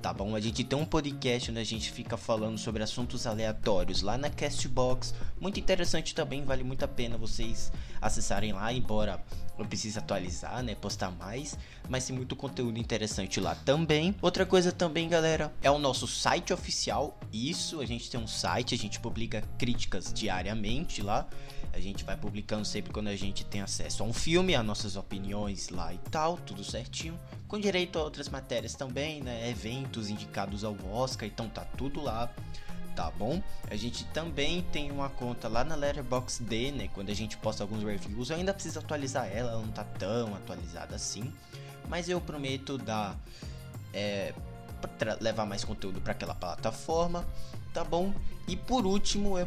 tá bom? A gente tem um podcast onde a gente fica falando sobre assuntos aleatórios lá na Castbox, muito interessante também, vale muito a pena vocês acessarem lá, embora eu precise atualizar, né, postar mais, mas tem muito conteúdo interessante lá também. Outra coisa também, galera, é o nosso site oficial. Isso, a gente tem um site, a gente publica críticas diariamente lá. A gente vai publicando sempre quando a gente tem acesso a um filme, as nossas opiniões lá e tal, tudo certinho. Com direito a outras matérias também, né? Eventos indicados ao Oscar, então tá tudo lá tá bom? A gente também tem uma conta lá na Letterboxd, né? Quando a gente posta alguns reviews, eu ainda preciso atualizar ela, ela não tá tão atualizada assim, mas eu prometo dar é, levar mais conteúdo para aquela plataforma, tá bom? E por último, eu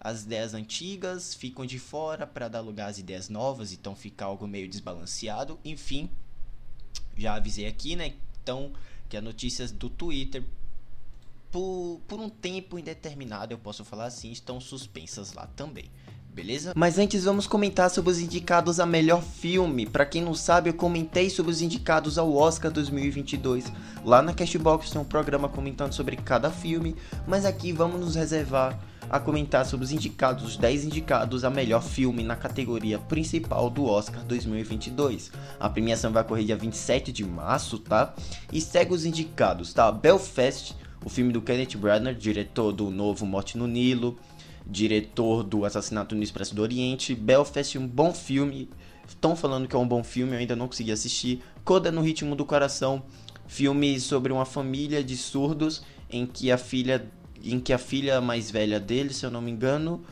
as ideias antigas ficam de fora para dar lugar às ideias novas, então fica algo meio desbalanceado. Enfim, já avisei aqui, né? Então, que as notícias do Twitter, por, por um tempo indeterminado, eu posso falar assim, estão suspensas lá também. Beleza? Mas antes vamos comentar sobre os indicados a melhor filme. Para quem não sabe, eu comentei sobre os indicados ao Oscar 2022. Lá na Cashbox tem um programa comentando sobre cada filme, mas aqui vamos nos reservar a comentar sobre os indicados, os 10 indicados a melhor filme na categoria principal do Oscar 2022. A premiação vai ocorrer dia 27 de março, tá? E segue os indicados, tá? Belfast, o filme do Kenneth Branagh, diretor do novo Morte no Nilo, diretor do Assassinato no Expresso do Oriente. Belfast, um bom filme. Estão falando que é um bom filme, eu ainda não consegui assistir. Coda no Ritmo do Coração, filme sobre uma família de surdos em que a filha em que a filha mais velha dele, se eu não me engano,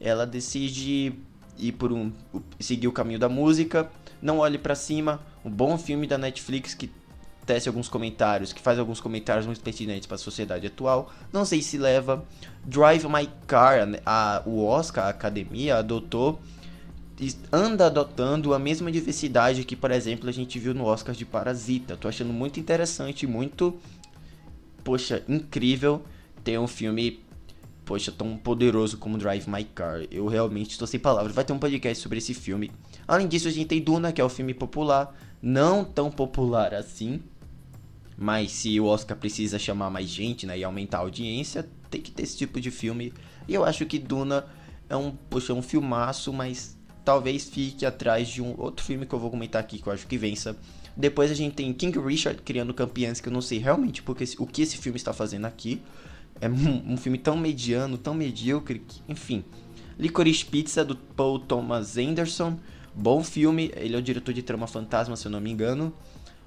ela decide ir por um seguir o caminho da música. Não olhe para cima, um bom filme da Netflix que tece alguns comentários, que faz alguns comentários muito pertinentes para a sociedade atual. Não sei se leva Drive My Car, a, o Oscar, a academia adotou anda adotando a mesma diversidade que, por exemplo, a gente viu no Oscar de Parasita. Tô achando muito interessante, muito poxa, incrível ter um filme, poxa, tão poderoso como Drive My Car. Eu realmente estou sem palavras. Vai ter um podcast sobre esse filme. Além disso, a gente tem Duna, que é o um filme popular, não tão popular assim. Mas se o Oscar precisa chamar mais gente, né, e aumentar a audiência, tem que ter esse tipo de filme. E eu acho que Duna é um, poxa, é um filmaço, mas talvez fique atrás de um outro filme que eu vou comentar aqui que eu acho que vença. Depois a gente tem King Richard criando campeãs que eu não sei realmente porque, o que esse filme está fazendo aqui. É um, filme tão mediano, tão medíocre, que, enfim. Licorice Pizza, do Paul Thomas Anderson. Bom filme, ele é o diretor de Trama Fantasma, se eu não me engano.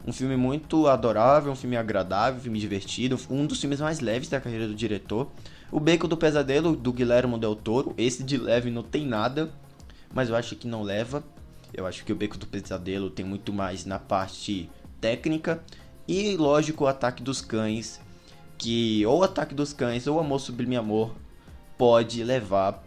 Um filme muito adorável, um filme agradável, um filme divertido, um dos filmes mais leves da carreira do diretor. O Beco do Pesadelo, do Guilherme Del Toro. Esse de leve não tem nada, mas eu acho que não leva. Eu acho que o Beco do Pesadelo tem muito mais na parte técnica. E, lógico, o Ataque dos Cães que ou Ataque dos Cães ou Amor Sublime Amor pode levar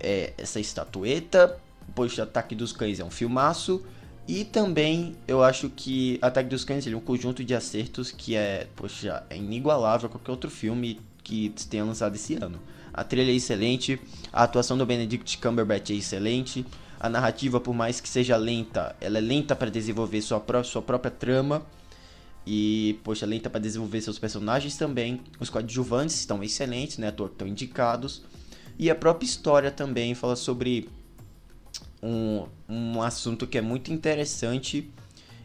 é, essa estatueta, pois Ataque dos Cães é um filmaço. E também eu acho que Ataque dos Cães é um conjunto de acertos que é, poxa, é inigualável a qualquer outro filme que tenha lançado esse ano. A trilha é excelente, a atuação do Benedict Cumberbatch é excelente, A narrativa, por mais que seja lenta, ela é lenta para desenvolver sua, sua própria trama. E, poxa, lenta para desenvolver seus personagens também. Os coadjuvantes estão excelentes, né? Estão indicados. E a própria história também fala sobre um, um assunto que é muito interessante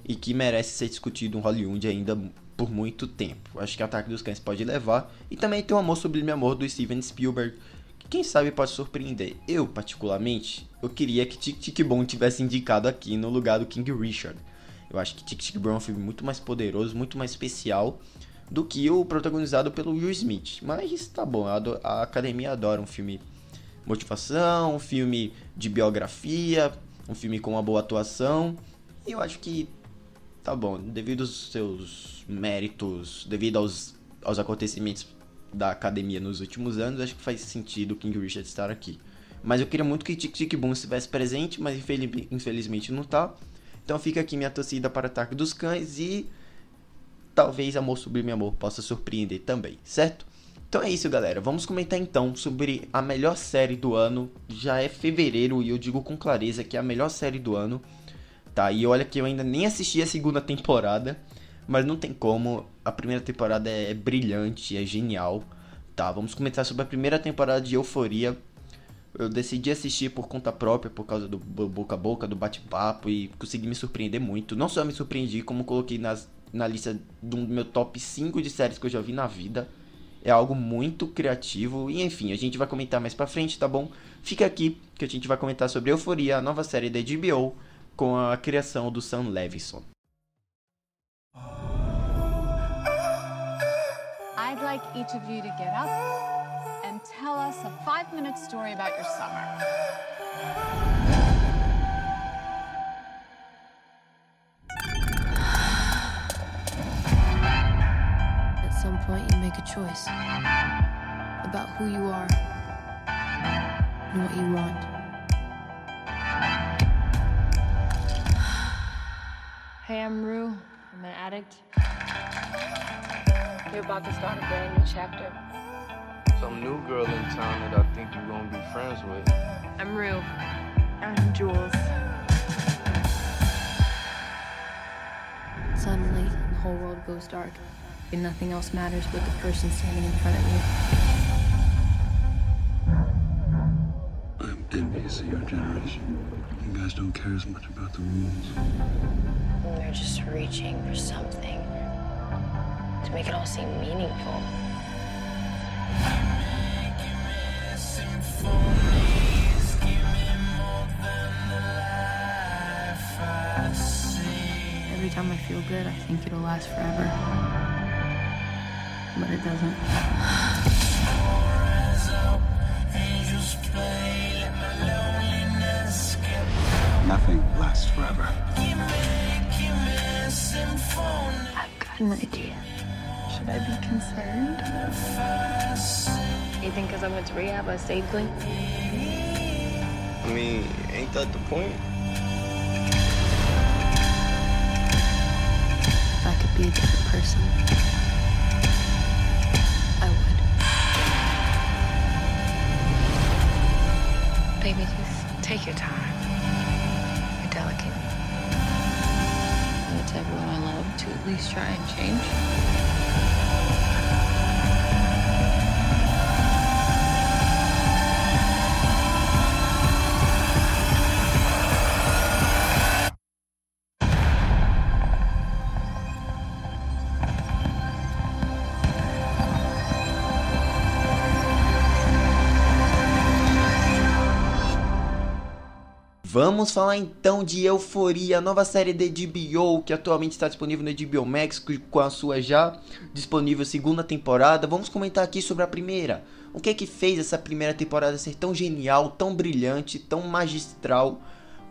e que merece ser discutido em Hollywood ainda por muito tempo. Acho que Ataque dos Cães pode levar. E também tem o Amor Sublime Amor do Steven Spielberg, que quem sabe pode surpreender. Eu, particularmente, eu queria que Tic Tic Boom tivesse indicado aqui no lugar do King Richard. Eu acho que Tic Tic Boom é um filme muito mais poderoso, muito mais especial do que o protagonizado pelo Will Smith. Mas tá bom, a, academia adora um filme motivação, um filme de biografia, um filme com uma boa atuação. E eu acho que tá bom, devido aos seus méritos, devido aos, aos acontecimentos da academia nos últimos anos, acho que faz sentido o King Richard estar aqui. Mas eu queria muito que Tic Tic Boom estivesse presente, mas infelizmente não tá. Então fica aqui minha torcida para Ataque dos Cães e talvez Amor Sublime Amor possa surpreender também, certo? Então é isso, galera. Vamos comentar então sobre a melhor série do ano. Já é fevereiro e eu digo com clareza que é a melhor série do ano. Tá? E olha que eu ainda nem assisti a segunda temporada, mas não tem como. A primeira temporada é brilhante, é genial. Tá, vamos comentar sobre a primeira temporada de Euforia. Eu decidi assistir por conta própria, por causa do boca a boca, do bate-papo e consegui me surpreender muito. Não só me surpreendi, como coloquei nas, na lista do meu top 5 de séries que eu já vi na vida. É algo muito criativo e enfim, a gente vai comentar mais pra frente, tá bom? Fica aqui que a gente vai comentar sobre Euforia, a nova série da HBO, com a criação do Sam Levinson. I'd like each of you to get up tell us a five-minute story about your summer. At some point you make a choice about who you are and what you want. Hey, I'm Rue. I'm an addict. You're about to start a brand new chapter. Some new girl in town that I think you're gonna be friends with. I'm Rue. I'm Jules. Suddenly, the whole world goes dark and nothing else matters but the person standing in front of you. I'm envious of your generation. You guys don't care as much about the rules. They're just reaching for something to make it all seem meaningful. Time I feel good, I think it'll last forever but it doesn't. Nothing lasts forever. I've got an idea. Should I be concerned? You think because I went to rehab, I stayed clean? I mean, ain't that the point? Be a different person. Baby, just take your time. You're delicate. It's everyone I love to at least try and change. Vamos falar então de Euforia, nova série da HBO que atualmente está disponível no HBO Max com a sua já disponível segunda temporada. Vamos comentar aqui sobre a primeira. O que é que fez essa primeira temporada ser tão genial, tão brilhante, tão magistral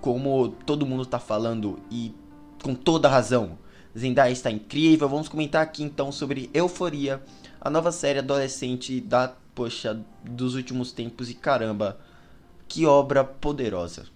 como todo mundo está falando e com toda razão. Zendaya está incrível. Vamos comentar aqui então sobre Euforia, a nova série adolescente da poxa dos últimos tempos e caramba, que obra poderosa.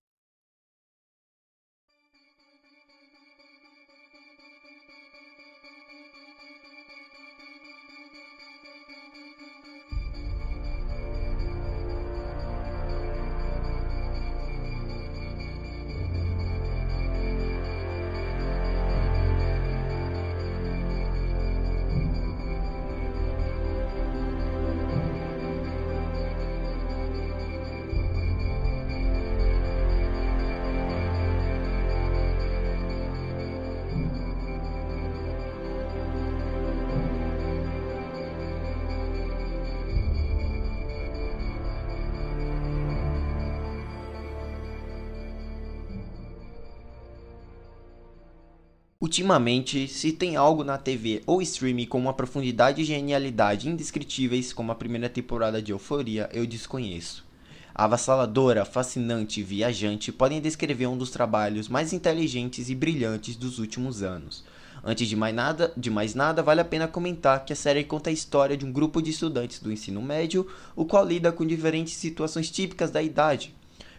Ultimamente, se tem algo na TV ou streaming com uma profundidade e genialidade indescritíveis como a primeira temporada de Euforia, eu desconheço. Avassaladora, fascinante e viajante podem descrever um dos trabalhos mais inteligentes e brilhantes dos últimos anos. Antes de mais nada, de mais nada, vale a pena comentar que a série conta a história de um grupo de estudantes do ensino médio, o qual lida com diferentes situações típicas da idade,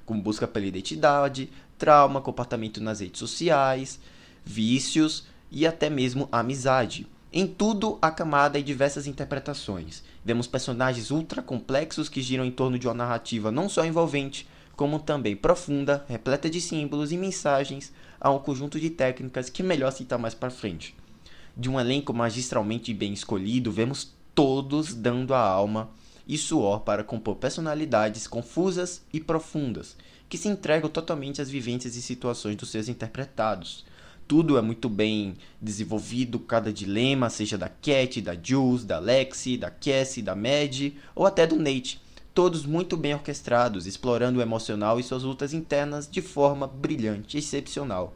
como busca pela identidade, trauma, comportamento nas redes sociais, vícios e até mesmo amizade. Em tudo há camada e diversas interpretações. Vemos personagens ultra complexos que giram em torno de uma narrativa não só envolvente, como também profunda, repleta de símbolos e mensagens, a um conjunto de técnicas que é melhor citar mais para frente. De um elenco magistralmente bem escolhido, vemos todos dando a alma e suor para compor personalidades confusas e profundas, que se entregam totalmente às vivências e situações dos seus interpretados tudo é muito bem desenvolvido, cada dilema, seja da Cat, da Jules, da Lexi, da Cassie, da Mad ou até do Nate. Todos muito bem orquestrados, explorando o emocional e suas lutas internas de forma brilhante, excepcional.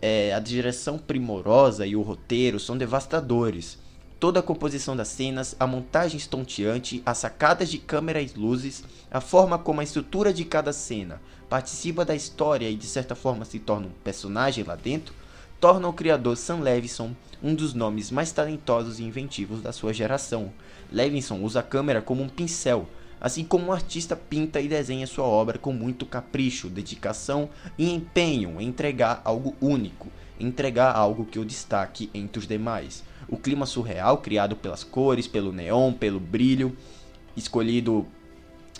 É, a direção primorosa e o roteiro são devastadores. Toda a composição das cenas, a montagem estonteante, as sacadas de câmera e luzes, a forma como a estrutura de cada cena, participa da história e de certa forma se torna um personagem lá dentro, torna o criador Sam Levinson um dos nomes mais talentosos e inventivos da sua geração. Levinson usa a câmera como um pincel, assim como um artista pinta e desenha sua obra com muito capricho, dedicação e empenho em entregar algo único, entregar algo que o destaque entre os demais. O clima surreal criado pelas cores, pelo neon, pelo brilho escolhido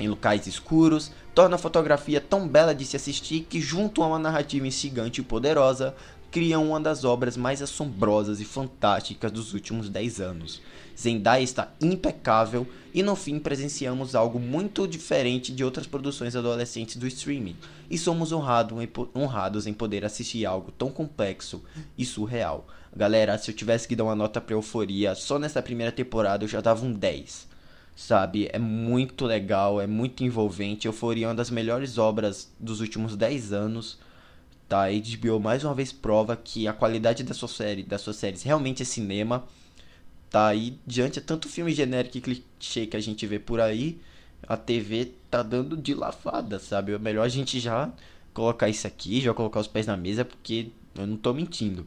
em locais escuros, torna a fotografia tão bela de se assistir que, junto a uma narrativa instigante e poderosa, cria uma das obras mais assombrosas e fantásticas dos últimos 10 anos. Zendaya está impecável e no fim presenciamos algo muito diferente de outras produções adolescentes do streaming e somos honrado honrados em poder assistir algo tão complexo e surreal. Galera, se eu tivesse que dar uma nota pra Euforia, só nessa primeira temporada eu já dava um 10 sabe? É muito legal, é muito envolvente. Euforia é uma das melhores obras dos últimos 10 anos. Tá? A HBO mais uma vez prova que a qualidade da sua série, das suas séries realmente é cinema. Tá? E diante de tanto filme genérico e clichê que a gente vê por aí, a TV tá dando de lavada, sabe? É melhor a gente já colocar isso aqui, já colocar os pés na mesa, porque eu não tô mentindo.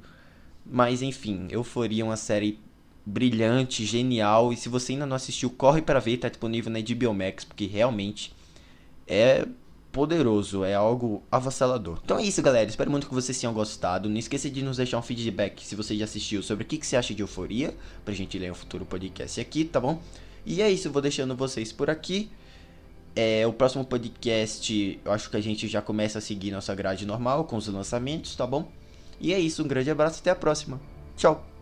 Mas enfim, Euforia é uma série brilhante, genial. E se você ainda não assistiu, corre para ver, tá disponível na HBO Max, porque realmente é poderoso, é algo avassalador. Então é isso, galera. Espero muito que vocês tenham gostado. Não esqueça de nos deixar um feedback se você já assistiu sobre o que, que você acha de Euforia, pra gente ler um futuro podcast aqui, tá bom? E é isso, vou deixando vocês por aqui. É, o próximo podcast, eu acho que a gente já começa a seguir nossa grade normal com os lançamentos, tá bom? E é isso, um grande abraço, até a próxima. Tchau!